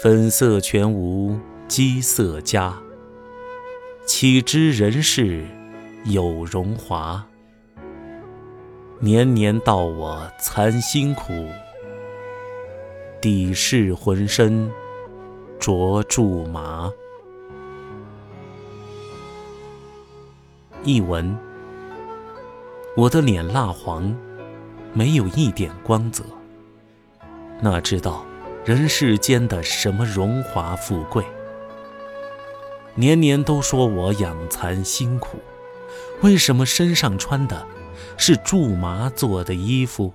粉色全无机色佳，岂知人世有荣华？年年道我惭辛苦，底是浑身着苎麻。译文：我的脸蜡黄，没有一点光泽。哪知道人世间的什么荣华富贵？年年都说我养蚕辛苦，为什么身上穿的是苎麻做的衣服？